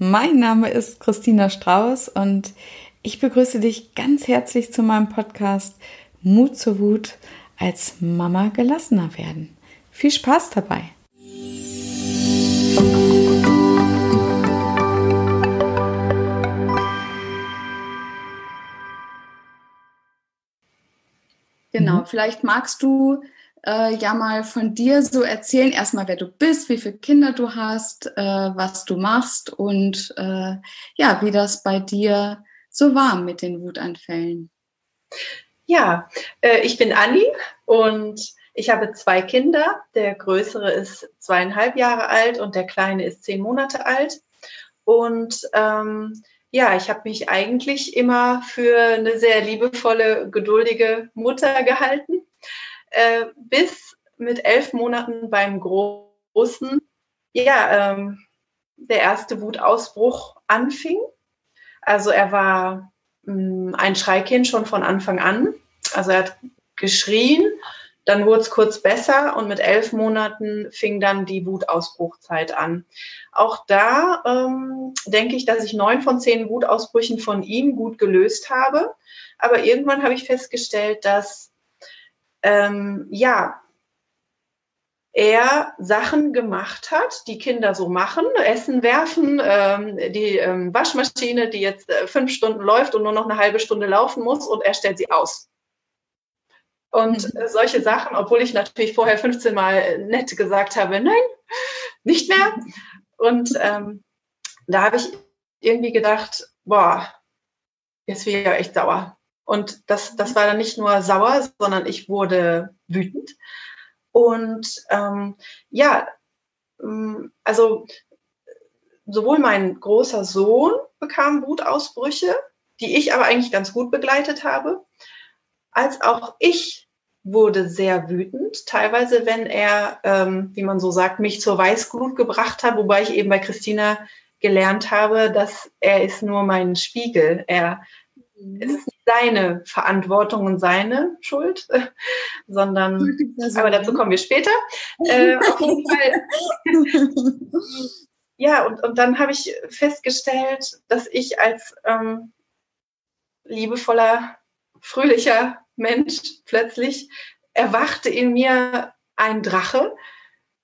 mein Name ist Christina Strauß und ich begrüße dich ganz herzlich zu meinem Podcast Mut zur Wut als Mama gelassener werden. Viel Spaß dabei! Genau, mhm. vielleicht magst du äh, ja mal von dir so erzählen, erstmal wer du bist, wie viele Kinder du hast, äh, was du machst und äh, ja, wie das bei dir so war mit den Wutanfällen. Ja, äh, ich bin Anni und ich habe zwei Kinder. Der größere ist zweieinhalb Jahre alt und der kleine ist zehn Monate alt. Und ähm, ja, ich habe mich eigentlich immer für eine sehr liebevolle, geduldige Mutter gehalten äh, bis mit elf Monaten beim Großen, ja, ähm, der erste Wutausbruch anfing. Also er war mh, mm, ein Schreikind schon von Anfang an. Also er hat geschrien, dann wurde es kurz besser und mit elf Monaten fing dann die Wutausbruchzeit an. Auch da ähm, denke ich, dass ich neun von zehn Wutausbrüchen von ihm gut gelöst habe. Aber irgendwann habe ich festgestellt, dass ähm, ja, er Sachen gemacht hat, die Kinder so machen, Essen werfen, ähm, die ähm, Waschmaschine, die jetzt äh, fünf Stunden läuft und nur noch eine halbe Stunde laufen muss und er stellt sie aus. Und mhm. solche Sachen, obwohl ich natürlich vorher 15 Mal nett gesagt habe, nein, nicht mehr. Und ähm, da habe ich irgendwie gedacht, boah, jetzt bin ich ja echt sauer. Und das, das war dann nicht nur sauer, sondern ich wurde wütend. Und ähm, ja, ähm, also sowohl mein großer Sohn bekam Wutausbrüche, die ich aber eigentlich ganz gut begleitet habe, als auch ich wurde sehr wütend, teilweise wenn er, ähm, wie man so sagt, mich zur Weißglut gebracht hat, wobei ich eben bei Christina gelernt habe, dass er ist nur mein Spiegel. Er Mhm. Ist nicht seine Verantwortung und seine Schuld, sondern, aber dazu kommen wir später. äh, auf jeden Fall. ja, und, und dann habe ich festgestellt, dass ich als ähm, liebevoller, fröhlicher Mensch plötzlich erwachte in mir ein Drache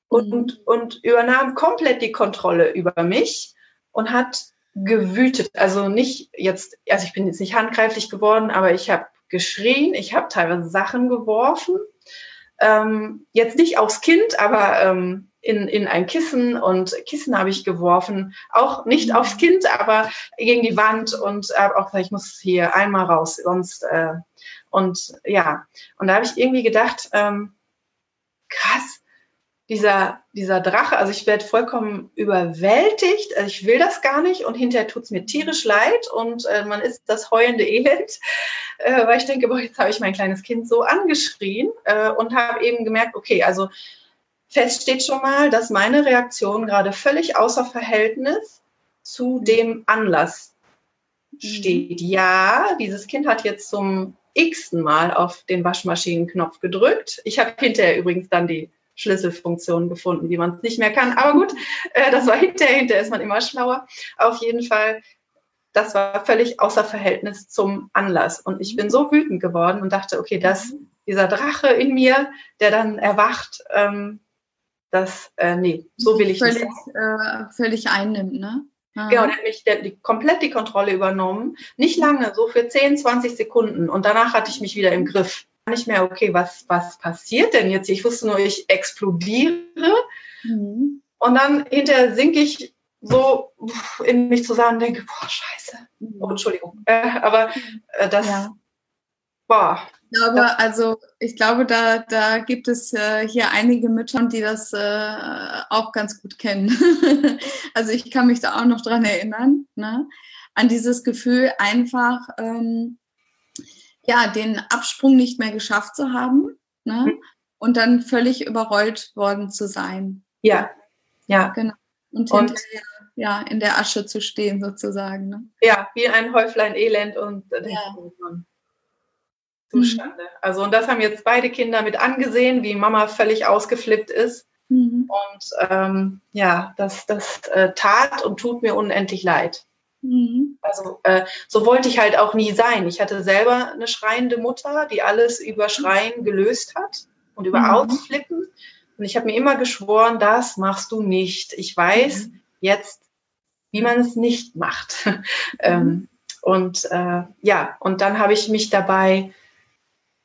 und, mhm. und übernahm komplett die Kontrolle über mich und hat gewütet. Also nicht jetzt, also ich bin jetzt nicht handgreiflich geworden, aber ich habe geschrien, ich habe teilweise Sachen geworfen. Ähm, jetzt nicht aufs Kind, aber ähm, in, in ein Kissen und Kissen habe ich geworfen. Auch nicht aufs Kind, aber gegen die Wand und habe auch gesagt, ich muss hier einmal raus, sonst äh, und ja. Und da habe ich irgendwie gedacht, ähm, krass, dieser, dieser Drache, also ich werde vollkommen überwältigt, also ich will das gar nicht und hinterher tut es mir tierisch leid und äh, man ist das heulende Elend, äh, weil ich denke, boah, jetzt habe ich mein kleines Kind so angeschrien äh, und habe eben gemerkt, okay, also fest steht schon mal, dass meine Reaktion gerade völlig außer Verhältnis zu dem Anlass mhm. steht. Ja, dieses Kind hat jetzt zum x-ten Mal auf den Waschmaschinenknopf gedrückt. Ich habe hinterher übrigens dann die Schlüsselfunktion gefunden, wie man es nicht mehr kann. Aber gut, äh, das war hinterher, hinterher ist man immer schlauer. Auf jeden Fall, das war völlig außer Verhältnis zum Anlass. Und ich bin so wütend geworden und dachte, okay, das, dieser Drache in mir, der dann erwacht, ähm, das, äh, nee, so will ich völlig, nicht. Äh, völlig einnimmt, ne? Aha. Genau, der hat mich der, die, komplett die Kontrolle übernommen. Nicht lange, so für 10, 20 Sekunden. Und danach hatte ich mich wieder im Griff nicht mehr, okay, was, was passiert denn jetzt? Ich wusste nur, ich explodiere. Mhm. Und dann hinterher sinke ich so in mich zusammen und denke, boah, scheiße. Mhm. Oh, Entschuldigung. Äh, aber äh, das, ja. boah. Ich glaube, also ich glaube, da, da gibt es äh, hier einige Mütter, die das äh, auch ganz gut kennen. also ich kann mich da auch noch dran erinnern, ne? an dieses Gefühl einfach, ähm, ja, den Absprung nicht mehr geschafft zu haben ne? Mhm. und dann völlig überrollt worden zu sein. Ja, ja. Genau. Und, und hinterher ja, in der Asche zu stehen sozusagen. Ne? Ja, wie ein Häuflein Elend und äh, ja. Zustande. Mhm. Also und das haben jetzt beide Kinder mit angesehen, wie Mama völlig ausgeflippt ist. Mhm. Und ähm, ja, das, das äh, tat und tut mir unendlich leid. Mhm. Also äh, so wollte ich halt auch nie sein. Ich hatte selber eine schreiende Mutter, die alles über Schreien gelöst hat und über mhm. Ausflippen. Und ich habe mir immer geschworen, das machst du nicht. Ich weiß mhm. jetzt, wie man es nicht macht. ähm, mhm. und äh, ja, und dann habe ich mich dabei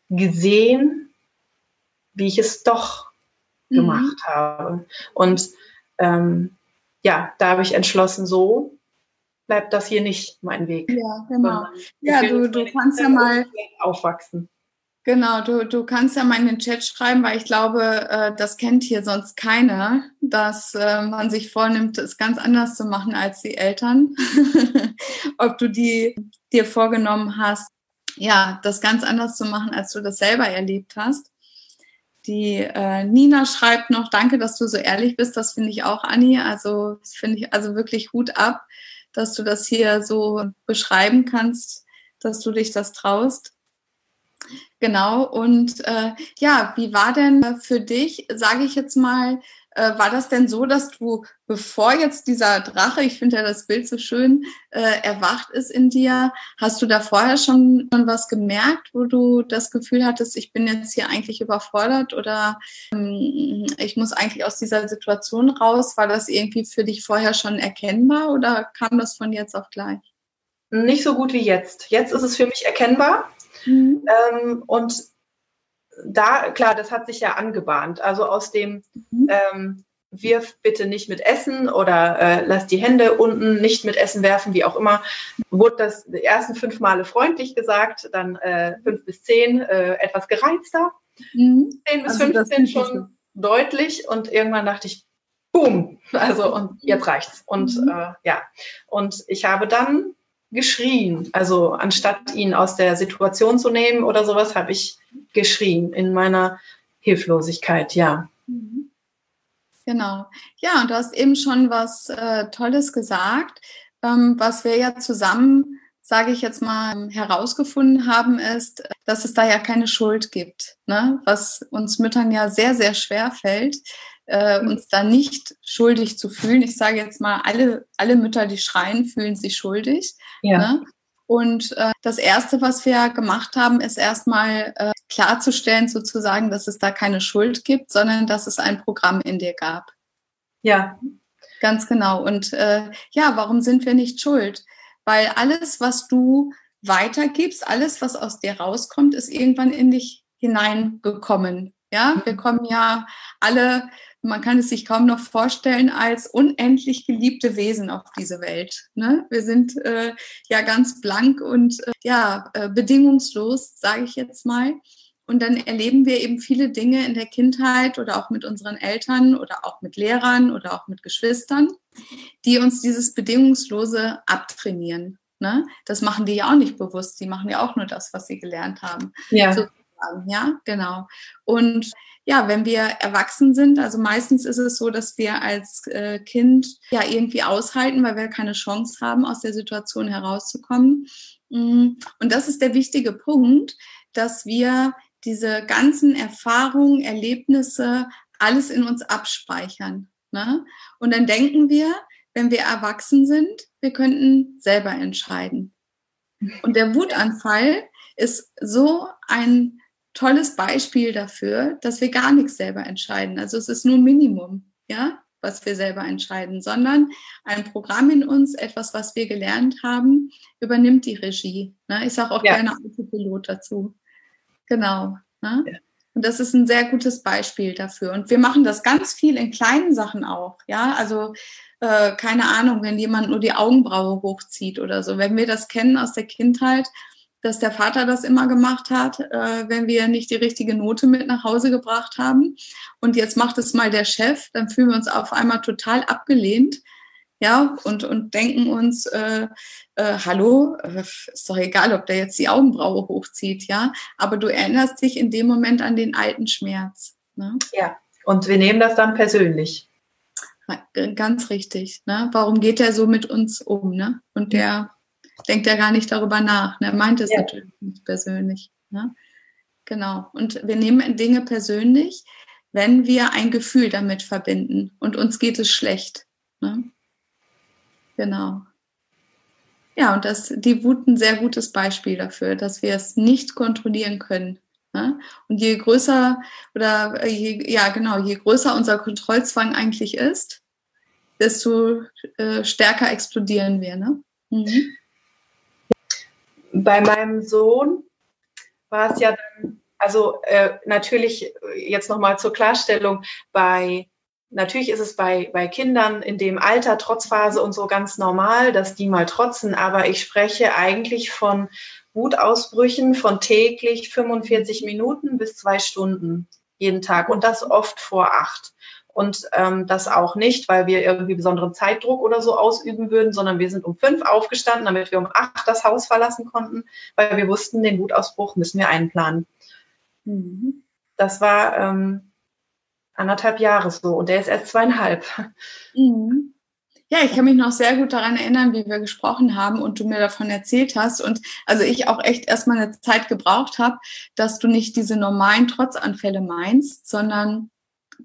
gesehen, wie ich es doch mhm. gemacht habe. Und ähm, ja, da habe ich entschlossen, so bleibt das hier nicht mein Weg. Ja, genau. Ja, du, du kannst ja mal aufwachsen. Genau, du, du kannst ja mal in den Chat schreiben, weil ich glaube, äh, das kennt hier sonst keiner, dass äh, man sich vornimmt, es ganz anders zu machen als die Eltern. Ob du die dir vorgenommen hast, ja, das ganz anders zu machen, als du das selber erlebt hast. Die äh, Nina schreibt noch, danke, dass du so ehrlich bist. Das finde ich auch, Anni. Also finde ich also wirklich Hut ab, dass du das hier so beschreiben kannst, dass du dich das traust. Genau. Und äh, ja, wie war denn für dich, sage ich jetzt mal, äh, war das denn so, dass du, bevor jetzt dieser Drache, ich finde ja das Bild so schön, äh, erwacht ist in dir, hast du da vorher schon, schon was gemerkt, wo du das Gefühl hattest, ich bin jetzt hier eigentlich überfordert oder ähm, ich muss eigentlich aus dieser Situation raus? War das irgendwie für dich vorher schon erkennbar oder kam das von jetzt auf gleich? Nicht so gut wie jetzt. Jetzt ist es für mich erkennbar. Mhm. Ähm, und da, klar, das hat sich ja angebahnt. Also aus dem mhm. ähm, wirf bitte nicht mit Essen oder äh, lass die Hände unten nicht mit Essen werfen, wie auch immer, wurde das die ersten fünf Male freundlich gesagt, dann äh, fünf bis zehn äh, etwas gereizter, mhm. zehn bis also 15 schon deutlich und irgendwann dachte ich, boom, also und jetzt reicht's. Und mhm. äh, ja, und ich habe dann geschrien. Also anstatt ihn aus der Situation zu nehmen oder sowas, habe ich geschrien in meiner Hilflosigkeit, ja. Mhm. Genau. Ja, und du hast eben schon was äh, Tolles gesagt. Ähm, was wir ja zusammen, sage ich jetzt mal, herausgefunden haben, ist, dass es da ja keine Schuld gibt. Ne? Was uns Müttern ja sehr, sehr schwer fällt, äh, uns da nicht schuldig zu fühlen. Ich sage jetzt mal, alle, alle Mütter, die schreien, fühlen sich schuldig. Ja. Ne? Und äh, das Erste, was wir gemacht haben, ist erstmal äh, klarzustellen, sozusagen, dass es da keine Schuld gibt, sondern dass es ein Programm in dir gab. Ja. Ganz genau. Und äh, ja, warum sind wir nicht schuld? Weil alles, was du weitergibst, alles, was aus dir rauskommt, ist irgendwann in dich hineingekommen. Ja, wir kommen ja alle man kann es sich kaum noch vorstellen, als unendlich geliebte Wesen auf diese Welt. Ne? Wir sind äh, ja ganz blank und äh, ja äh, bedingungslos, sage ich jetzt mal. Und dann erleben wir eben viele Dinge in der Kindheit oder auch mit unseren Eltern oder auch mit Lehrern oder auch mit Geschwistern, die uns dieses Bedingungslose abtrainieren. Ne? Das machen die ja auch nicht bewusst. Die machen ja auch nur das, was sie gelernt haben. Ja. So, ja, genau. Und ja, wenn wir erwachsen sind, also meistens ist es so, dass wir als äh, Kind ja irgendwie aushalten, weil wir keine Chance haben, aus der Situation herauszukommen. Mm, und das ist der wichtige Punkt, dass wir diese ganzen Erfahrungen, Erlebnisse, alles in uns abspeichern. Ne? Und dann denken wir, wenn wir erwachsen sind, wir könnten selber entscheiden. Und der Wutanfall ist so ein tolles Beispiel dafür, dass wir gar nichts selber entscheiden. Also es ist nur ein Minimum, ja, was wir selber entscheiden, sondern ein Programm in uns, etwas, was wir gelernt haben, übernimmt die Regie. Ne? Ich sage auch ja. gerne Autopilot dazu. Genau. Ne? Ja. Und das ist ein sehr gutes Beispiel dafür. Und wir machen das ganz viel in kleinen Sachen auch. Ja, also äh, keine Ahnung, wenn jemand nur die Augenbraue hochzieht oder so. Wenn wir das kennen aus der Kindheit, dass der Vater das immer gemacht hat, äh, wenn wir nicht die richtige Note mit nach Hause gebracht haben. Und jetzt macht es mal der Chef, dann fühlen wir uns auf einmal total abgelehnt. Ja, und, und denken uns, äh, äh, hallo, äh, ist doch egal, ob der jetzt die Augenbraue hochzieht, ja. Aber du erinnerst dich in dem Moment an den alten Schmerz. Ne? Ja, und wir nehmen das dann persönlich. Ganz richtig. Ne? Warum geht er so mit uns um? Ne? Und der denkt ja gar nicht darüber nach. Ne? Er meint es ja. natürlich nicht persönlich. Ne? Genau. Und wir nehmen Dinge persönlich, wenn wir ein Gefühl damit verbinden und uns geht es schlecht. Ne? Genau. Ja, und das, die Wut ein sehr gutes Beispiel dafür, dass wir es nicht kontrollieren können. Ne? Und je größer oder je, ja genau, je größer unser Kontrollzwang eigentlich ist, desto äh, stärker explodieren wir. Ne? Mhm. Bei meinem Sohn war es ja dann, also äh, natürlich jetzt nochmal zur Klarstellung, bei Natürlich ist es bei, bei Kindern in dem Alter, Trotzphase und so ganz normal, dass die mal trotzen, aber ich spreche eigentlich von Wutausbrüchen von täglich 45 Minuten bis zwei Stunden jeden Tag und das oft vor acht. Und ähm, das auch nicht, weil wir irgendwie besonderen Zeitdruck oder so ausüben würden, sondern wir sind um fünf aufgestanden, damit wir um acht das Haus verlassen konnten, weil wir wussten, den Wutausbruch müssen wir einplanen. Mhm. Das war ähm, anderthalb Jahre so und der ist erst zweieinhalb. Mhm. Ja, ich kann mich noch sehr gut daran erinnern, wie wir gesprochen haben und du mir davon erzählt hast. Und also ich auch echt erstmal eine Zeit gebraucht habe, dass du nicht diese normalen Trotzanfälle meinst, sondern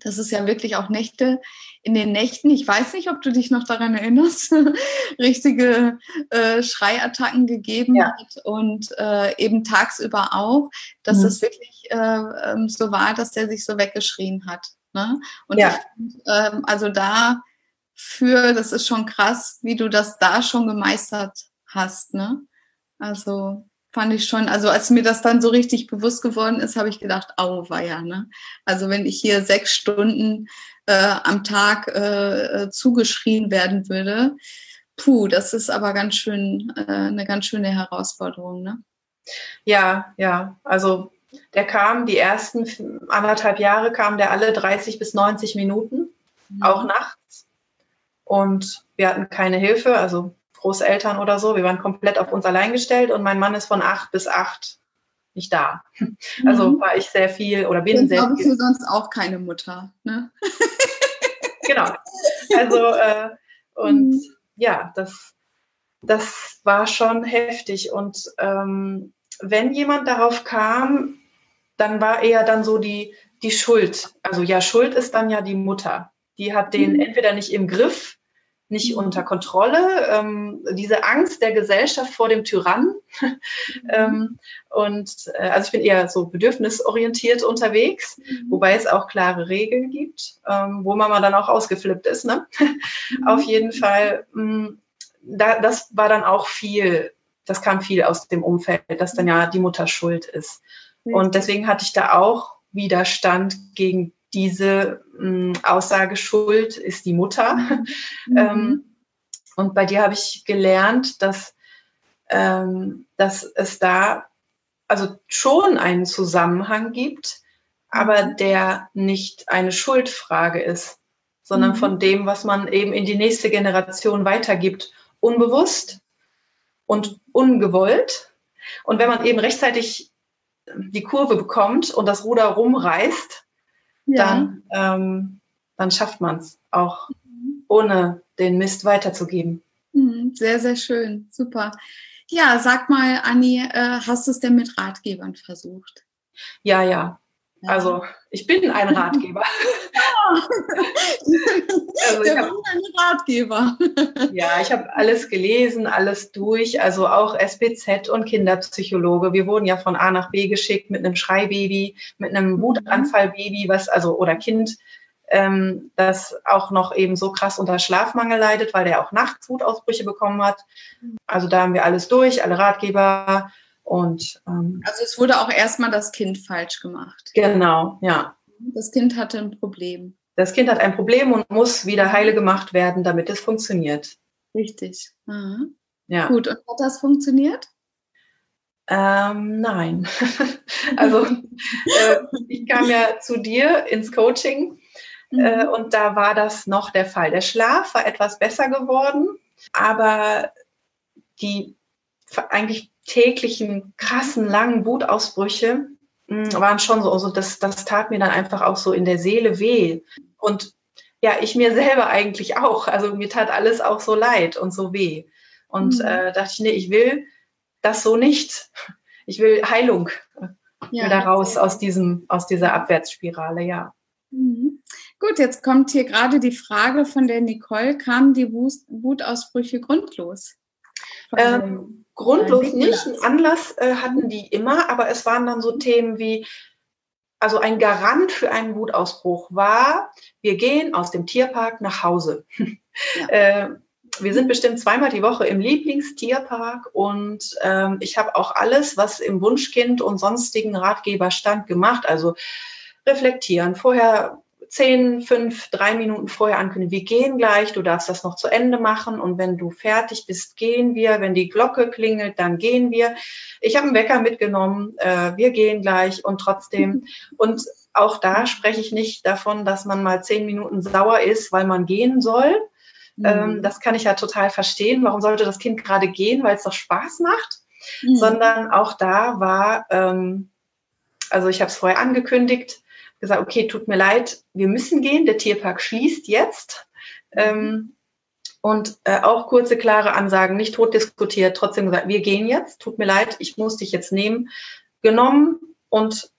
das ist ja wirklich auch Nächte. In den Nächten, ich weiß nicht, ob du dich noch daran erinnerst, richtige äh, Schreiattacken gegeben ja. hat und äh, eben tagsüber auch, dass mhm. es wirklich äh, ähm, so war, dass der sich so weggeschrien hat. Ne? Und ja. ich, ähm, also da für, das ist schon krass, wie du das da schon gemeistert hast. Ne? Also fand ich schon, also als mir das dann so richtig bewusst geworden ist, habe ich gedacht, auweia. Ne? Also wenn ich hier sechs Stunden äh, am Tag äh, äh, zugeschrien werden würde, puh, das ist aber ganz schön, äh, eine ganz schöne Herausforderung. Ne? Ja, ja, also der kam die ersten anderthalb Jahre kam der alle 30 bis 90 Minuten, mhm. auch nachts. Und wir hatten keine Hilfe, also Großeltern oder so. Wir waren komplett auf uns allein gestellt und mein Mann ist von acht bis acht nicht da. Also mhm. war ich sehr viel oder bin sehr viel. Ich sonst auch keine Mutter. Ne? genau. Also äh, und mhm. ja, das, das war schon heftig. Und ähm, wenn jemand darauf kam, dann war eher dann so die, die Schuld. Also ja, Schuld ist dann ja die Mutter. Die hat den mhm. entweder nicht im Griff, nicht mhm. unter Kontrolle, ähm, diese Angst der Gesellschaft vor dem Tyrannen. Mhm. ähm, und äh, also ich bin eher so bedürfnisorientiert unterwegs, mhm. wobei es auch klare Regeln gibt, ähm, wo man mal dann auch ausgeflippt ist. Ne? Mhm. Auf jeden Fall, mh, mm, da, das war dann auch viel, das kam viel aus dem Umfeld, dass dann ja die Mutter schuld ist. Und deswegen hatte ich da auch Widerstand gegen diese mh, hm, Aussage, Schuld ist die Mutter. Mhm. ähm, und bei dir habe ich gelernt, dass, ähm, dass es da also schon einen Zusammenhang gibt, aber mhm. der nicht eine Schuldfrage ist, sondern mhm. von dem, was man eben in die nächste Generation weitergibt, unbewusst und ungewollt. Und wenn man eben rechtzeitig die Kurve bekommt und das Ruder rumreißt, ja. dann, ähm, dann schafft man es auch, ohne den Mist weiterzugeben. Mhm, sehr, sehr schön. Super. Ja, sag mal, Anni, äh, hast du es denn mit Ratgebern versucht? Ja, ja. Also ich bin ein Ratgeber. also ich hab, ein Ratgeber. ja, ich habe alles gelesen, alles durch, also auch SPZ und Kinderpsychologe. Wir wurden ja von A nach B geschickt mit einem Schreibaby, mit einem mhm. Wutanfallbaby, was also oder Kind, ähm, das auch noch eben so krass unter Schlafmangel leidet, weil der auch nachts Wutausbrüche bekommen hat. Mhm. Also da haben wir alles durch, alle Ratgeber und ähm, also es wurde auch erstmal das Kind falsch gemacht. Genau, ja. Das Kind hatte ein Problem. Das Kind hat ein Problem und muss wieder heile gemacht werden, damit es funktioniert. Richtig. Aha. Ja. Gut, und hat das funktioniert? Ähm, nein. also äh, ich kam ja zu dir ins Coaching mhm. äh, und da war das noch der Fall. Der Schlaf war etwas besser geworden, aber die eigentlich täglichen krassen langen Wutausbrüche mh, hm, waren schon so, also das, das tat mir dann einfach auch so in der Seele weh. Und ja, ich mir selber eigentlich auch. Also mir tat alles auch so leid und so weh. Und mhm. äh, dachte ich, nee, ich will das so nicht. Ich will Heilung ja, wieder raus aus diesem, aus dieser Abwärtsspirale, ja. Mhm. Gut, jetzt kommt hier gerade die Frage von der Nicole, kamen die Wutausbrüche grundlos? Ähm, grundlos nicht. Einen Anlass äh, hatten die immer, aber es waren dann so Themen wie, also ein Garant für einen Wutausbruch war, wir gehen aus dem Tierpark nach Hause. Ja. äh, wir sind bestimmt zweimal die Woche im Lieblingstierpark und ähm, ich habe auch alles, was im Wunschkind und sonstigen Ratgeber stand, gemacht. Also reflektieren, vorher zehn, fünf, drei Minuten vorher ankündigen, wir gehen gleich, du darfst das noch zu Ende machen und wenn du fertig bist, gehen wir. Wenn die Glocke klingelt, dann gehen wir. Ich habe einen Wecker mitgenommen, äh, wir gehen gleich und trotzdem. Und auch da spreche ich nicht davon, dass man mal zehn Minuten sauer ist, weil man gehen soll. Mhm. Ähm, das kann ich ja total verstehen. Warum sollte das Kind gerade gehen, weil es doch Spaß macht? Mhm. Sondern auch da war, ähm, also ich habe es vorher angekündigt, gesagt, okay, tut mir leid, wir müssen gehen, der Tierpark schließt jetzt. Ähm, und äh, auch kurze, klare Ansagen, nicht tot diskutiert, trotzdem gesagt, wir gehen jetzt, tut mir leid, ich muss dich jetzt nehmen, genommen und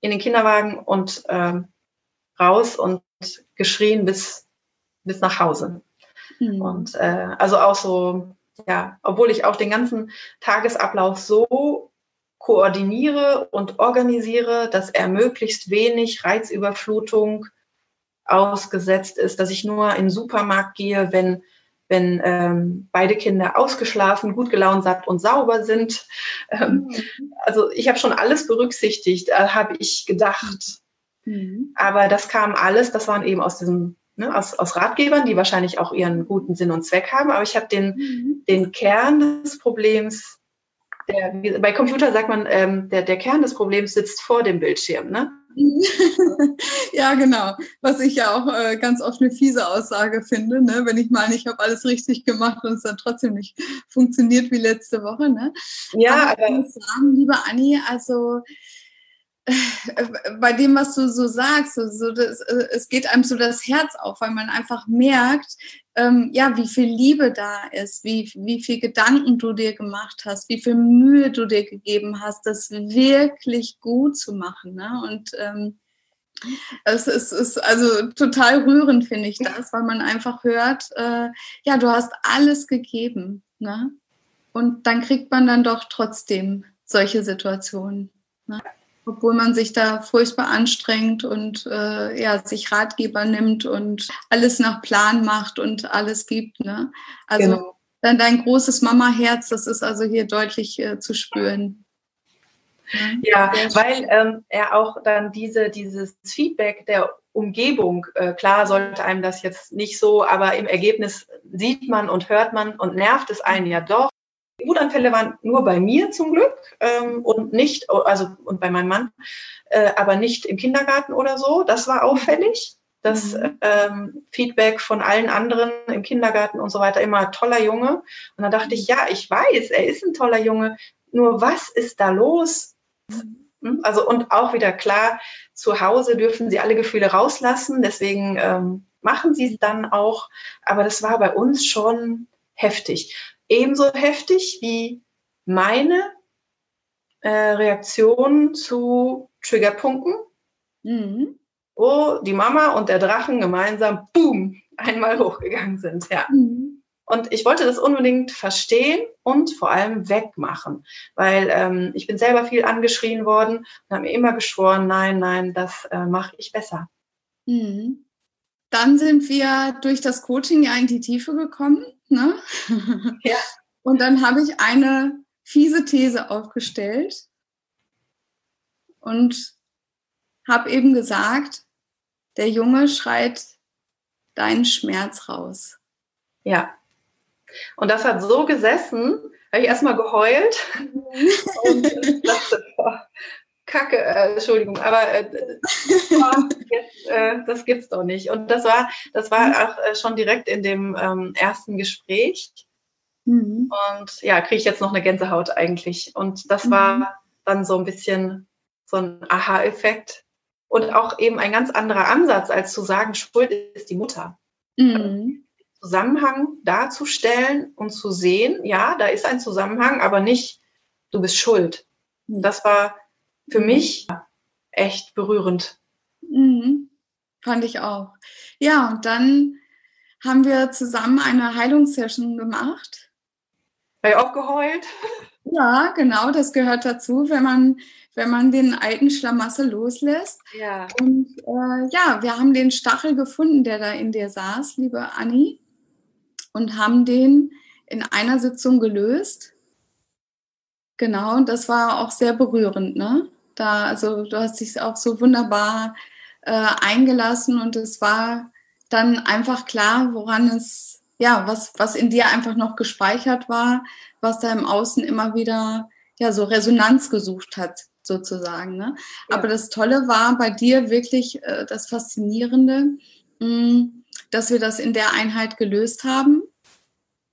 in den Kinderwagen und ähm, raus und geschrien bis, bis nach Hause. Mhm. Und äh, also auch so, ja, obwohl ich auch den ganzen Tagesablauf so koordiniere und organisiere, dass er möglichst wenig Reizüberflutung ausgesetzt ist, dass ich nur in den Supermarkt gehe, wenn, wenn ähm, beide Kinder ausgeschlafen, gut gelaunt, satt und sauber sind. Ähm, mhm. Also ich habe schon alles berücksichtigt, äh, habe ich gedacht. Mhm. Aber das kam alles, das waren eben aus diesem Ne, aus, aus Ratgebern, die wahrscheinlich auch ihren guten Sinn und Zweck haben. Aber ich habe den, mhm. den Kern des Problems der, bei Computer sagt man, ähm, der, der Kern des Problems sitzt vor dem Bildschirm, ne? ja, genau. Was ich ja auch äh, ganz oft eine fiese Aussage finde, ne? wenn ich meine, ich habe alles richtig gemacht und es dann trotzdem nicht funktioniert wie letzte Woche. Ne? Ja, aber, aber ich muss sagen, liebe Anni, also bei dem, was du so sagst, so, so das, äh, es geht einem so das Herz auf, weil man einfach merkt, ähm, ja, wie viel Liebe da ist, wie, wie viel Gedanken du dir gemacht hast, wie viel Mühe du dir gegeben hast, das wirklich gut zu machen. Ne? Und ähm, es ist, ist, also total rührend, finde ich das, weil man einfach hört, äh, ja, du hast alles gegeben. Ne? Und dann kriegt man dann doch trotzdem solche Situationen. Ne? Obwohl man sich da furchtbar anstrengt und äh, ja, sich Ratgeber nimmt und alles nach Plan macht und alles gibt. Ne? Also genau. dann dein großes Mama-Herz, das ist also hier deutlich äh, zu spüren. Ja, weil ähm, er auch dann diese, dieses Feedback der Umgebung, äh, klar sollte einem das jetzt nicht so, aber im Ergebnis sieht man und hört man und nervt es einen ja doch. Wutanfälle waren nur bei mir zum Glück ähm, und nicht, also und bei meinem Mann, äh, aber nicht im Kindergarten oder so. Das war auffällig. Das mhm. ähm, Feedback von allen anderen im Kindergarten und so weiter immer toller Junge. Und dann dachte ich, ja, ich weiß, er ist ein toller Junge. Nur was ist da los? Mhm. Also und auch wieder klar, zu Hause dürfen sie alle Gefühle rauslassen. Deswegen ähm, machen sie es dann auch. Aber das war bei uns schon heftig ebenso heftig wie meine äh, Reaktion zu Triggerpunkten, mhm. wo die Mama und der Drachen gemeinsam, boom, einmal hochgegangen sind. Ja. Mhm. Und ich wollte das unbedingt verstehen und vor allem wegmachen, weil ähm, ich bin selber viel angeschrien worden und habe mir immer geschworen, nein, nein, das äh, mache ich besser. Mhm. Dann sind wir durch das Coaching ja in die Tiefe gekommen Ne? Ja. Und dann habe ich eine fiese These aufgestellt und habe eben gesagt, der Junge schreit deinen Schmerz raus. Ja. Und das hat so gesessen, habe ich erstmal geheult und dachte, boah, Kacke, äh, Entschuldigung, aber äh, jetzt, äh, das gibt's doch nicht. Und das war, das war mhm. auch äh, schon direkt in dem ähm, ersten Gespräch. Mhm. Und ja, kriege ich jetzt noch eine Gänsehaut eigentlich. Und das mhm. war dann so ein bisschen so ein Aha-Effekt und auch eben ein ganz anderer Ansatz, als zu sagen, Schuld ist die Mutter. Mhm. Zusammenhang darzustellen und zu sehen, ja, da ist ein Zusammenhang, aber nicht, du bist schuld. Mhm. Das war für mich echt berührend. Mhm. fand ich auch. Ja, und dann haben wir zusammen eine Heilungssession gemacht. War ja auch geheult? Ja, genau, das gehört dazu, wenn man, wenn man den alten Schlamassel loslässt. Ja. Und äh, ja, wir haben den Stachel gefunden, der da in dir saß, liebe Anni, und haben den in einer Sitzung gelöst. Genau, und das war auch sehr berührend, ne? Da, also du hast dich auch so wunderbar äh, eingelassen und es war dann einfach klar, woran es, ja, was, was in dir einfach noch gespeichert war, was da im Außen immer wieder, ja, so Resonanz gesucht hat, sozusagen. Ne? Ja. Aber das Tolle war bei dir wirklich äh, das Faszinierende, mh, mm, dass wir das in der Einheit gelöst haben.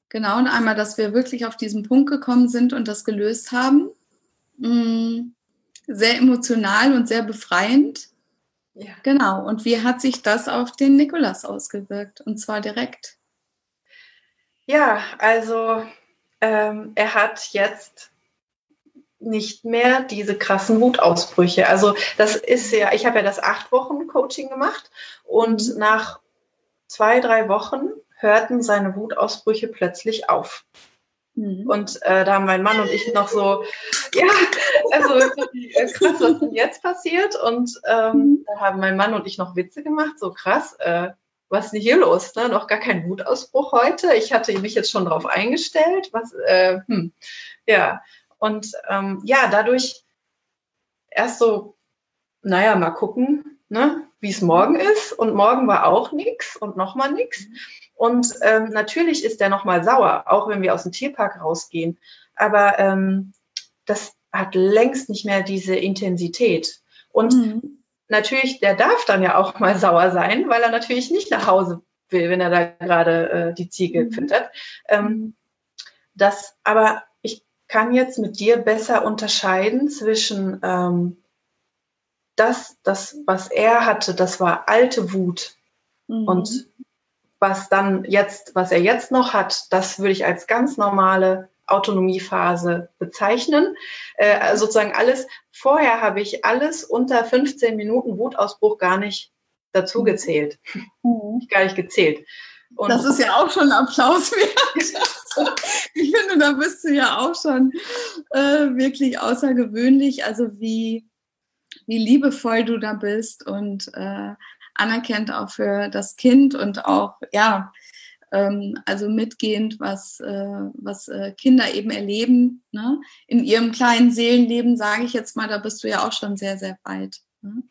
Genau, und einmal, dass wir wirklich auf diesen Punkt gekommen sind und das gelöst haben. Mh, mm, sehr emotional und sehr befreiend. Ja. Genau. Und wie hat sich das auf den Nikolas ausgewirkt? Und zwar direkt. Ja, also ähm, er hat jetzt nicht mehr diese krassen Wutausbrüche. Also das ist ja, ich habe ja das acht Wochen Coaching gemacht und mhm. nach zwei, drei Wochen hörten seine Wutausbrüche plötzlich auf. Mhm. Und äh, da haben mein Mann und ich noch so, ja, also äh, krass, was denn jetzt passiert? Und ähm, mhm. da haben mein Mann und ich noch Witze gemacht, so krass, äh, was ist denn hier los? Ne? Noch gar kein Wutausbruch heute. Ich hatte mich jetzt schon darauf eingestellt. Was, äh, hm. ja, und ähm, ja, dadurch erst so, naja, mal gucken, ne, wie es morgen ist. Und morgen war auch nichts und nochmal nichts. Mhm. Und ähm, natürlich ist der nochmal sauer, auch wenn wir aus dem Tierpark rausgehen. Aber ähm, das hat längst nicht mehr diese Intensität. Und mhm. natürlich, der darf dann ja auch mal sauer sein, weil er natürlich nicht nach Hause will, wenn er da gerade äh, die Ziege mhm. füttert. Ähm, mhm. das, aber ich kann jetzt mit dir besser unterscheiden zwischen ähm, das, das, was er hatte, das war alte Wut. Mhm. Und was dann jetzt, was er jetzt noch hat, das würde ich als ganz normale Autonomiephase bezeichnen. Äh, sozusagen alles, vorher habe ich alles unter 15 Minuten Wutausbruch gar nicht dazu gezählt. Mhm. Gar nicht gezählt. Und das ist ja auch schon Applaus wert. ich finde, da bist du ja auch schon äh, wirklich außergewöhnlich. Also wie, wie liebevoll du da bist und äh, anerkennt auch für das Kind und auch, ja, ähm, also mitgehend, was, äh, was äh, Kinder eben erleben, ne? in ihrem kleinen Seelenleben, sage ich jetzt mal, da bist du ja auch schon sehr, sehr weit. Ne?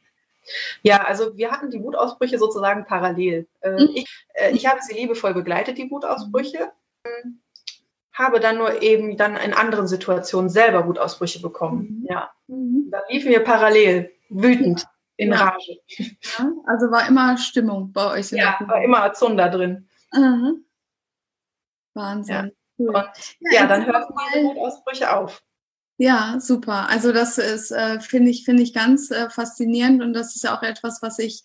Ja, also wir hatten die Wutausbrüche sozusagen parallel. Äh, mhm. ich, äh, ich habe sie liebevoll begleitet, die Wutausbrüche. Mhm. Habe dann nur eben dann in anderen Situationen selber Wutausbrüche bekommen. Mhm. Ja. Mhm. Da liefen wir parallel, wütend in ja. Rage. Ja, also war immer Stimmung bei euch. Ja, war immer Zunder drin. Mhm. Wahnsinn. Ja. Cool. Und, ja, dann hört die Wutausbrüche auf. Ja, super. Also das ist, äh, finde ich, finde ich ganz äh, faszinierend und das ist ja auch etwas, was ich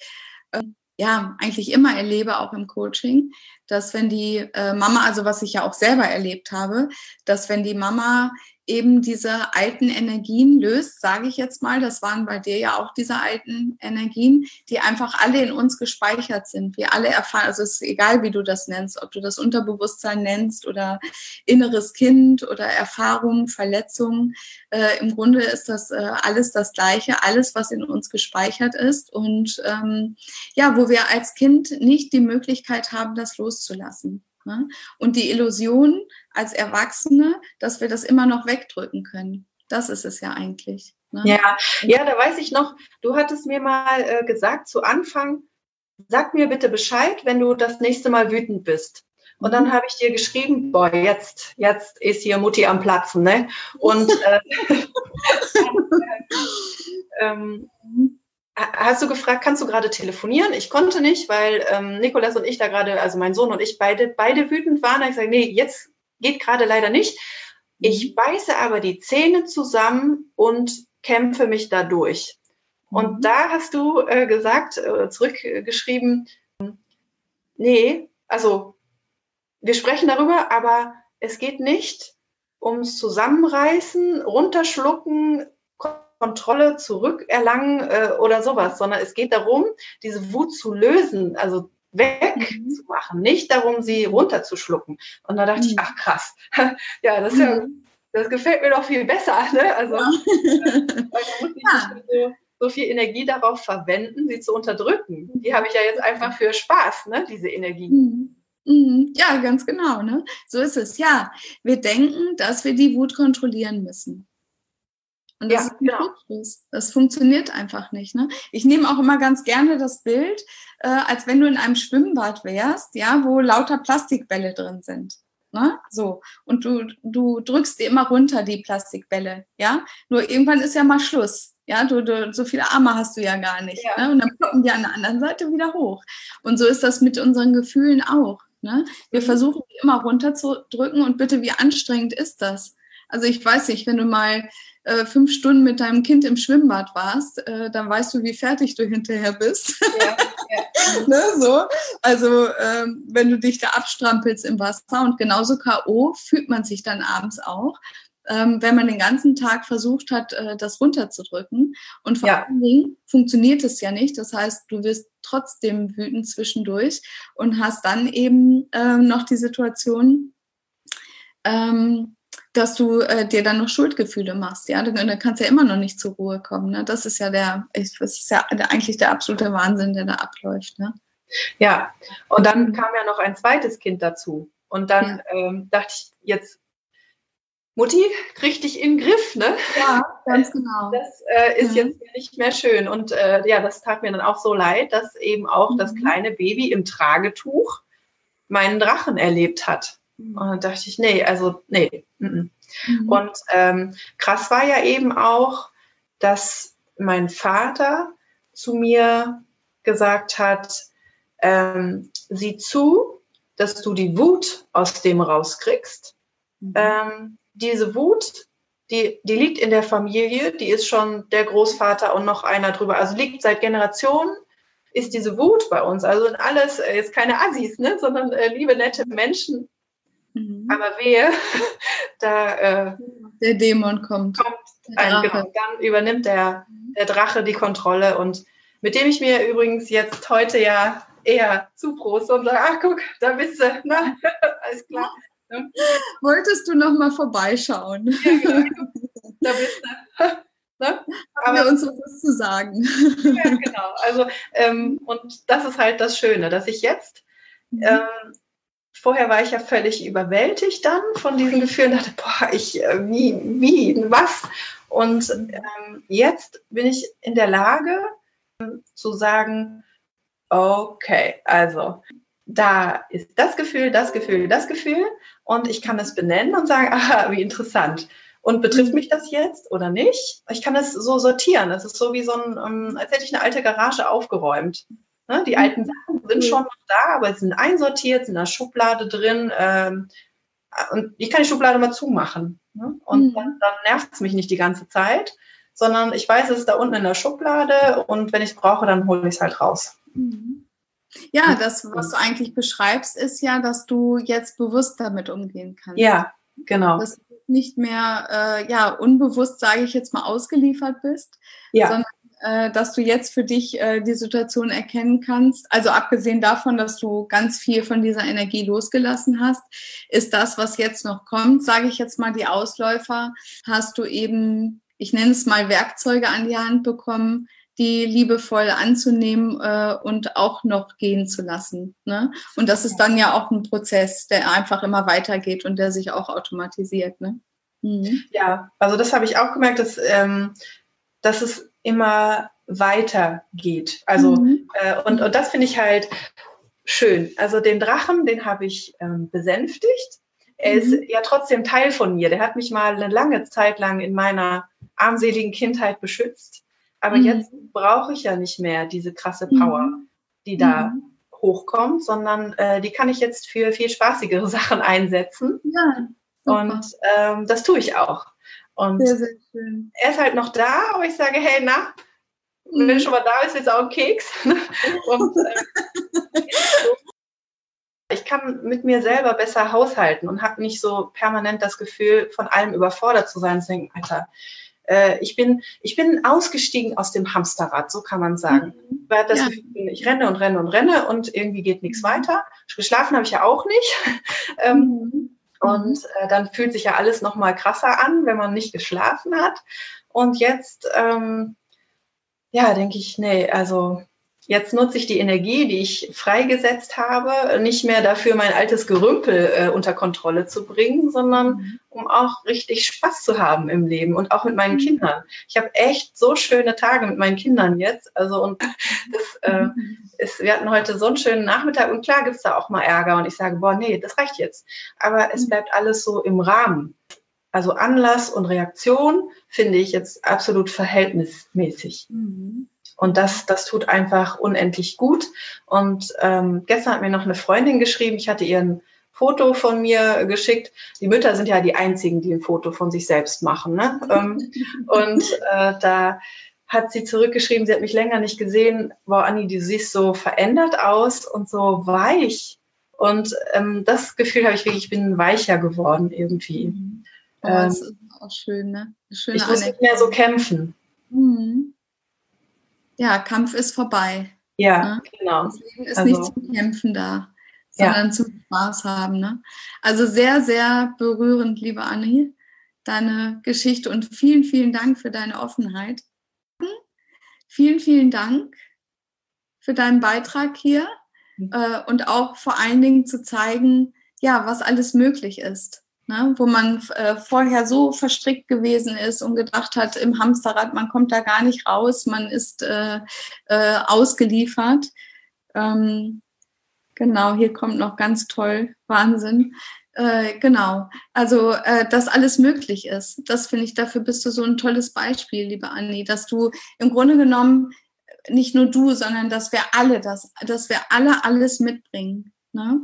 äh, ja eigentlich immer erlebe, auch im Coaching, dass wenn die äh, Mama, also was ich ja auch selber erlebt habe, dass wenn die Mama eben diese alten Energien löst, sage ich jetzt mal, das waren bei dir ja auch diese alten Energien, die einfach alle in uns gespeichert sind. Wir alle erfahren, also es ist egal, wie du das nennst, ob du das Unterbewusstsein nennst oder inneres Kind oder Erfahrungen, Verletzungen. Äh, Im Grunde ist das äh, alles das Gleiche, alles, was in uns gespeichert ist und ähm, ja, wo wir als Kind nicht die Möglichkeit haben, das loszulassen. Ne? Und die Illusion als Erwachsene, dass wir das immer noch wegdrücken können. Das ist es ja eigentlich. Ne? Ja, ja, da weiß ich noch, du hattest mir mal äh, gesagt zu Anfang, sag mir bitte Bescheid, wenn du das nächste Mal wütend bist. Und dann mhm. habe ich dir geschrieben, boah, jetzt, jetzt ist hier Mutti am Platzen, ne? Und äh, ähm, hast du gefragt, kannst du gerade telefonieren? Ich konnte nicht, weil ähm, Nikolas und ich da gerade, also mein Sohn und ich beide, beide wütend waren. Ich sage, nee, jetzt geht gerade leider nicht. Ich mhm. beiße aber die Zähne zusammen und kämpfe mich da durch. Und mhm. da hast du äh, gesagt, äh, zurückgeschrieben, nee, also wir sprechen darüber, aber es geht nicht ums Zusammenreißen, runterschlucken, Kontrolle zurückerlangen äh, oder sowas, sondern es geht darum, diese Wut zu lösen, also wegzumachen, mhm. nicht darum, sie runterzuschlucken. Und da dachte mhm. ich, ach krass, ja, das, ja, mhm. das gefällt mir doch viel besser. Ne? Also, ja. äh, man muss nicht ja. so, so, viel Energie darauf verwenden, sie zu unterdrücken. Die habe ich ja jetzt einfach für Spaß, ne? diese Energie. Mhm. mhm. Ja, ganz genau. Ne? So ist es. Ja, wir denken, dass wir die Wut kontrollieren müssen. Und das ja, ist ein genau. Das funktioniert einfach nicht. Ne? Ich nehme auch immer ganz gerne das Bild, äh, als wenn du in einem Schwimmbad wärst, ja, wo lauter Plastikbälle drin sind. Ne? So. Und du, du drückst dir immer runter die Plastikbälle, ja. Nur irgendwann ist ja mal Schluss. Ja, du, du, so viele Arme hast du ja gar nicht. Ja. Ne? Und dann ploppen die an der anderen Seite wieder hoch. Und so ist das mit unseren Gefühlen auch. Ne? Wir mhm. versuchen immer runterzudrücken und bitte, wie anstrengend ist das? Also ich weiß nicht, wenn du mal äh, fünf Stunden mit deinem Kind im Schwimmbad warst, äh, dann weißt du, wie fertig du hinterher bist. Ja, ja. ne, so. Also ähm, wenn du dich da abstrampelst im Wasser und genauso K.O. fühlt man sich dann abends auch. Ähm, wenn man den ganzen Tag versucht hat, äh, das runterzudrücken. Und vor ja. allen Dingen funktioniert es ja nicht. Das heißt, du wirst trotzdem wütend zwischendurch und hast dann eben ähm, noch die Situation, ähm, dass du äh, dir dann noch Schuldgefühle machst, ja, dann, dann kannst du ja immer noch nicht zur Ruhe kommen. Ne? Das ist ja der, das ist ja eigentlich der absolute Wahnsinn, der da abläuft. Ne? Ja, und dann kam ja noch ein zweites Kind dazu. Und dann ja. ähm, dachte ich, jetzt, Mutti, krieg dich in den Griff, ne? Ja, ganz genau. Das äh, ist mhm. jetzt nicht mehr schön. Und äh, ja, das tat mir dann auch so leid, dass eben auch mhm. das kleine Baby im Tragetuch meinen Drachen erlebt hat. Und dann dachte ich, nee, also nee. Mhm. Und ähm, krass war ja eben auch, dass mein Vater zu mir gesagt hat, ähm, sieh zu, dass du die Wut aus dem rauskriegst. Mhm. Ähm, diese Wut, die, die liegt in der Familie, die ist schon der Großvater und noch einer drüber, also liegt seit Generationen ist diese Wut bei uns. Also alles, äh, jetzt keine Assis, ne, sondern äh, liebe, nette Menschen, Mhm. Aber wehe, da äh, der Dämon kommt. kommt ein, genau, dann übernimmt der, der Drache die Kontrolle und mit dem ich mir übrigens jetzt heute ja eher zuproste und sage, ach guck, da bist du, na, alles klar. Ne? Wolltest du noch mal vorbeischauen? Ja, genau. Da bist du. Ne? Aber wir uns was zu sagen. Ja, genau. Also, ähm, und das ist halt das Schöne, dass ich jetzt mhm. ähm, vorher war ich ja völlig überwältigt dann von diesen Gefühlen, dachte, boah, ich, äh, wie, wie, was? Und ähm, jetzt bin ich in der Lage zu sagen, okay, also da ist das Gefühl, das Gefühl, das Gefühl und ich kann es benennen und sagen, aha, wie interessant. Und betrifft mich das jetzt oder nicht? Ich kann es so sortieren. Es ist so wie so ein, ähm, als hätte ich eine alte Garage aufgeräumt. Ne? Die mhm. alten Sachen sind schon noch da, aber sind einsortiert, sind in der Schublade drin. Ähm, und ich kann die Schublade mal zumachen. Ne? Und mhm. dann, dann nervt es mich nicht die ganze Zeit, sondern ich weiß, es ist da unten in der Schublade und wenn ich es brauche, dann hole ich es halt raus. Mhm. Ja, das, was du eigentlich beschreibst, ist ja, dass du jetzt bewusst damit umgehen kannst. Ja, genau. Dass du nicht mehr äh, ja, unbewusst, sage ich jetzt mal, ausgeliefert bist, ja. sondern äh, dass du jetzt für dich äh, die Situation erkennen kannst. Also abgesehen davon, dass du ganz viel von dieser Energie losgelassen hast, ist das, was jetzt noch kommt, sage ich jetzt mal die Ausläufer, hast du eben, ich nenne es mal Werkzeuge an die Hand bekommen, die liebevoll anzunehmen äh, und auch noch gehen zu lassen. Ne? Und das ist dann ja auch ein Prozess, der einfach immer weitergeht und der sich auch automatisiert. Ne? Mhm. Ja, also das habe ich auch gemerkt, dass, ähm, dass es immer weiter geht. Also, mhm. äh, und, und das finde ich halt schön. Also den Drachen, den habe ich ähm, besänftigt. Er mhm. ist ja trotzdem Teil von mir. Der hat mich mal eine lange Zeit lang in meiner armseligen Kindheit beschützt. Aber mhm. jetzt brauche ich ja nicht mehr diese krasse Power, mhm. die da mhm. hochkommt, sondern äh, die kann ich jetzt für viel spaßigere Sachen einsetzen. Ja, und ähm, das tue ich auch. Und sehr, sehr schön. er ist halt noch da, aber ich sage, hey, na, wenn du mhm. schon mal da bist, jetzt auch ein Keks. Und, äh, ich kann mit mir selber besser haushalten und habe nicht so permanent das Gefühl, von allem überfordert zu sein, zu denken, Alter, äh, ich bin, ich bin ausgestiegen aus dem Hamsterrad, so kann man sagen. Mhm. Ja. ich renne und renne und renne und irgendwie geht nichts weiter. Geschlafen habe ich ja auch nicht. ähm, mhm. Und äh, dann fühlt sich ja alles noch mal krasser an, wenn man nicht geschlafen hat. Und jetzt, ähm, ja, denke ich, nee, also Jetzt nutze ich die Energie, die ich freigesetzt habe, nicht mehr dafür, mein altes Gerümpel äh, unter Kontrolle zu bringen, sondern mhm. um auch richtig Spaß zu haben im Leben und auch mit meinen mhm. Kindern. Ich habe echt so schöne Tage mit meinen Kindern jetzt. Also und das, äh, ist, wir hatten heute so einen schönen Nachmittag und klar gibt's da auch mal Ärger und ich sage, boah, nee, das reicht jetzt. Aber es mhm. bleibt alles so im Rahmen. Also Anlass und Reaktion finde ich jetzt absolut verhältnismäßig. Mhm. Und das, das tut einfach unendlich gut. Und ähm, gestern hat mir noch eine Freundin geschrieben, ich hatte ihr ein Foto von mir geschickt. Die Mütter sind ja die einzigen, die ein Foto von sich selbst machen. Ne? Ähm, und äh, da hat sie zurückgeschrieben, sie hat mich länger nicht gesehen. Wow, Anni, du siehst so verändert aus und so weich. Und ähm, das Gefühl habe ich wirklich, ich bin weicher geworden irgendwie. Mhm. Oh, das ähm, ist auch schön, ne? Schöne ich muss nicht mehr so kämpfen. Mhm ja, Kampf ist vorbei. Ja, ne? genau. Das Leben ist also, nicht zum Kämpfen da, sondern ja. zum Spaß haben. Ne? Also sehr, sehr berührend, liebe Anni, deine Geschichte und vielen, vielen Dank für deine Offenheit. Vielen, vielen Dank für deinen Beitrag hier mhm. äh, und auch vor allen Dingen zu zeigen, ja, was alles möglich ist ne, wo man äh, vorher so verstrickt gewesen ist und gedacht hat, im Hamsterrad, man kommt da gar nicht raus, man ist äh, äh, ausgeliefert. Ähm, genau, hier kommt noch ganz toll, Wahnsinn. Äh, genau, also äh, dass alles möglich ist. Das finde ich, dafür bist du so ein tolles Beispiel, liebe Anni, dass du im Grunde genommen nicht nur du, sondern dass wir alle das, dass wir alle alles mitbringen. Ne?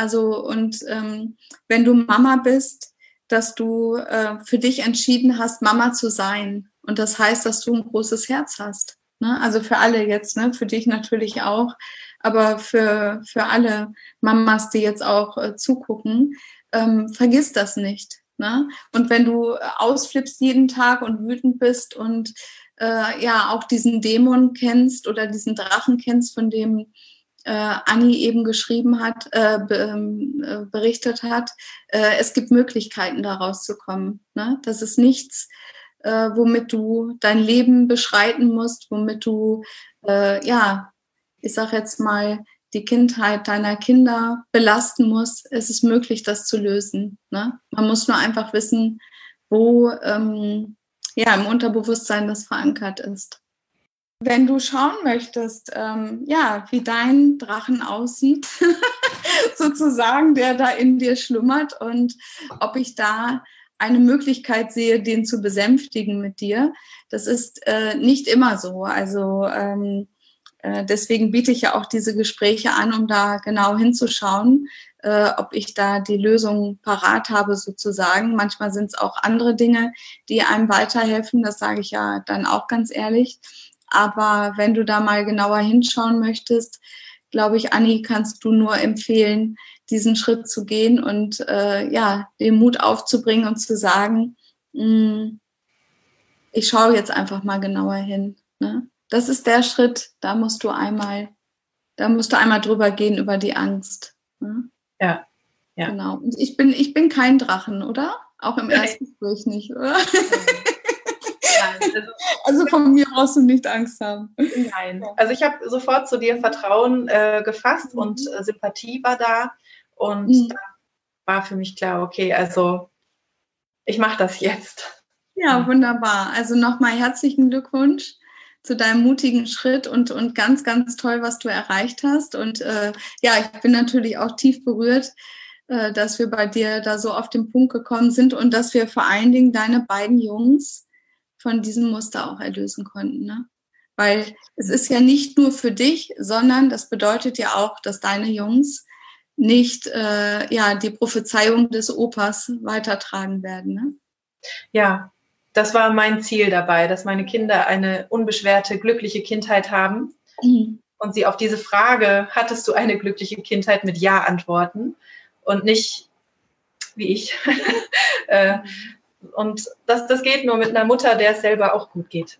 Also und ähm, wenn du Mama bist, dass du äh, für dich entschieden hast, Mama zu sein. Und das heißt, dass du ein großes Herz hast. Ne? Also für alle jetzt, ne? für dich natürlich auch, aber für, für alle Mamas, die jetzt auch äh, zugucken, ähm, vergiss das nicht. Ne? Und wenn du ausflippst jeden Tag und wütend bist und äh, ja auch diesen Dämon kennst oder diesen Drachen kennst, von dem äh, Anni eben geschrieben hat, äh, be, ähm, äh, berichtet hat, äh, es gibt Möglichkeiten, da rauszukommen. Ne? Das ist nichts, äh, womit du dein Leben beschreiten musst, womit du, äh, ja, ich sag jetzt mal, die Kindheit deiner Kinder belasten musst. Es ist möglich, das zu lösen. Ne? Man muss nur einfach wissen, wo ähm, ja im Unterbewusstsein das verankert ist. Wenn du schauen möchtest, ähm, ja, wie dein Drachen aussieht, sozusagen, der da in dir schlummert und ob ich da eine Möglichkeit sehe, den zu besänftigen mit dir. Das ist äh, nicht immer so. Also ähm, äh, deswegen biete ich ja auch diese Gespräche an, um da genau hinzuschauen, äh, ob ich da die Lösung parat habe sozusagen. Manchmal sind es auch andere Dinge, die einem weiterhelfen. Das sage ich ja dann auch ganz ehrlich. Aber wenn du da mal genauer hinschauen möchtest, glaube ich, Anni, kannst du nur empfehlen, diesen Schritt zu gehen und äh, ja, den Mut aufzubringen und zu sagen, mh, hm, ich schaue jetzt einfach mal genauer hin. Ne? Das ist der Schritt, da musst du einmal, da musst du einmal drüber gehen über die Angst. Ne? Ja, ja. Genau. Und ich bin, ich bin kein Drachen, oder? Auch im ersten Gespräch nicht, oder? Also, also, von mir brauchst du nicht Angst haben. Nein. Also ich habe sofort zu dir Vertrauen äh, gefasst mhm. und äh, Sympathie war da. Und mhm. da war für mich klar, okay, also ich mache das jetzt. Ja, wunderbar. Also nochmal herzlichen Glückwunsch zu deinem mutigen Schritt und, und ganz, ganz toll, was du erreicht hast. Und äh, ja, ich bin natürlich auch tief berührt, äh, dass wir bei dir da so auf den Punkt gekommen sind und dass wir vor allen Dingen deine beiden Jungs von diesem Muster auch erlösen konnten. Ne? Weil es ist ja nicht nur für dich, sondern das bedeutet ja auch, dass deine Jungs nicht äh, ja, die Prophezeiung des Opas weitertragen werden. Ne? Ja, das war mein Ziel dabei, dass meine Kinder eine unbeschwerte, glückliche Kindheit haben. Mhm. Und sie auf diese Frage, hattest du eine glückliche Kindheit, mit Ja antworten und nicht wie ich, äh, Und das, das geht nur mit einer Mutter, der es selber auch gut geht.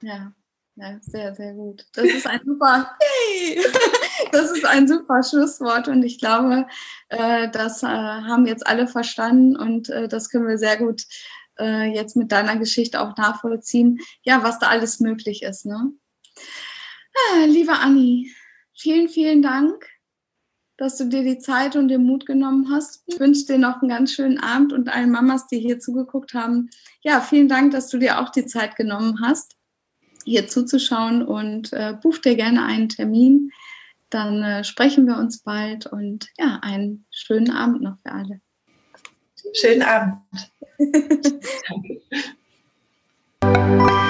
Ja, ja, sehr, sehr gut. Das ist ein super, hey, das ist ein super Schlusswort und ich glaube, äh, das äh, haben jetzt alle verstanden und äh, das können wir sehr gut äh, jetzt mit deiner Geschichte auch nachvollziehen, ja, was da alles möglich ist. Ne? Ah, liebe Anni, vielen, vielen Dank dass du dir die Zeit und den Mut genommen hast. Ich wünsche dir noch einen ganz schönen Abend und allen Mamas, die hier zugeguckt haben. Ja, vielen Dank, dass du dir auch die Zeit genommen hast, hier zuzuschauen und äh, buch dir gerne einen Termin. Dann äh, sprechen wir uns bald und ja, einen schönen Abend noch für alle. Schönen Abend. Danke.